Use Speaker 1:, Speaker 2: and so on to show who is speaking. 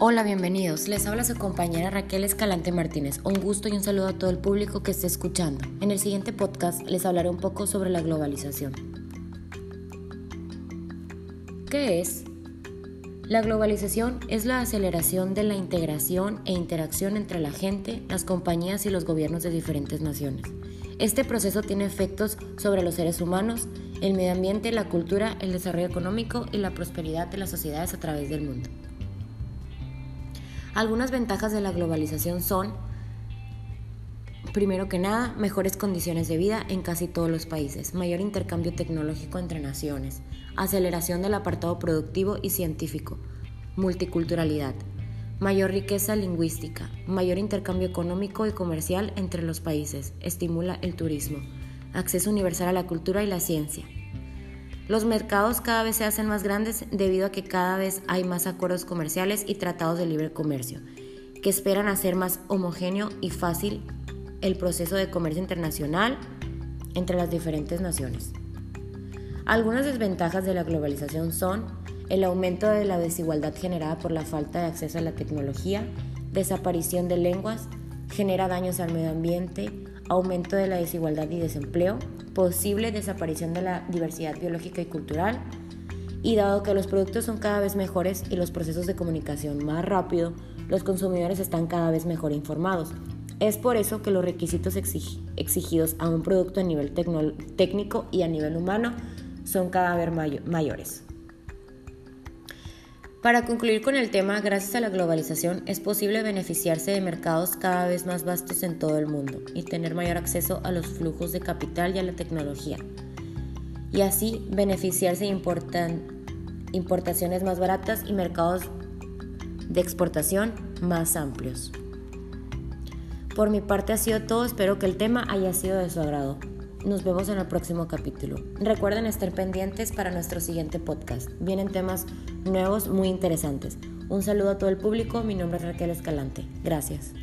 Speaker 1: Hola, bienvenidos. Les habla su compañera Raquel Escalante Martínez. Un gusto y un saludo a todo el público que esté escuchando. En el siguiente podcast les hablaré un poco sobre la globalización. ¿Qué es? La globalización es la aceleración de la integración e interacción entre la gente, las compañías y los gobiernos de diferentes naciones. Este proceso tiene efectos sobre los seres humanos, el medio ambiente, la cultura, el desarrollo económico y la prosperidad de las sociedades a través del mundo. Algunas ventajas de la globalización son, primero que nada, mejores condiciones de vida en casi todos los países, mayor intercambio tecnológico entre naciones, aceleración del apartado productivo y científico, multiculturalidad, mayor riqueza lingüística, mayor intercambio económico y comercial entre los países, estimula el turismo, acceso universal a la cultura y la ciencia, los mercados cada vez se hacen más grandes debido a que cada vez hay más acuerdos comerciales y tratados de libre comercio, que esperan hacer más homogéneo y fácil el proceso de comercio internacional entre las diferentes naciones. Algunas desventajas de la globalización son el aumento de la desigualdad generada por la falta de acceso a la tecnología, desaparición de lenguas, genera daños al medio ambiente, aumento de la desigualdad y desempleo, posible desaparición de la diversidad biológica y cultural, y dado que los productos son cada vez mejores y los procesos de comunicación más rápido, los consumidores están cada vez mejor informados. Es por eso que los requisitos exigidos a un producto a nivel técnico y a nivel humano son cada vez mayores. Para concluir con el tema, gracias a la globalización es posible beneficiarse de mercados cada vez más vastos en todo el mundo y tener mayor acceso a los flujos de capital y a la tecnología. Y así beneficiarse de importaciones más baratas y mercados de exportación más amplios. Por mi parte ha sido todo, espero que el tema haya sido de su agrado. Nos vemos en el próximo capítulo. Recuerden estar pendientes para nuestro siguiente podcast. Vienen temas nuevos muy interesantes. Un saludo a todo el público. Mi nombre es Raquel Escalante. Gracias.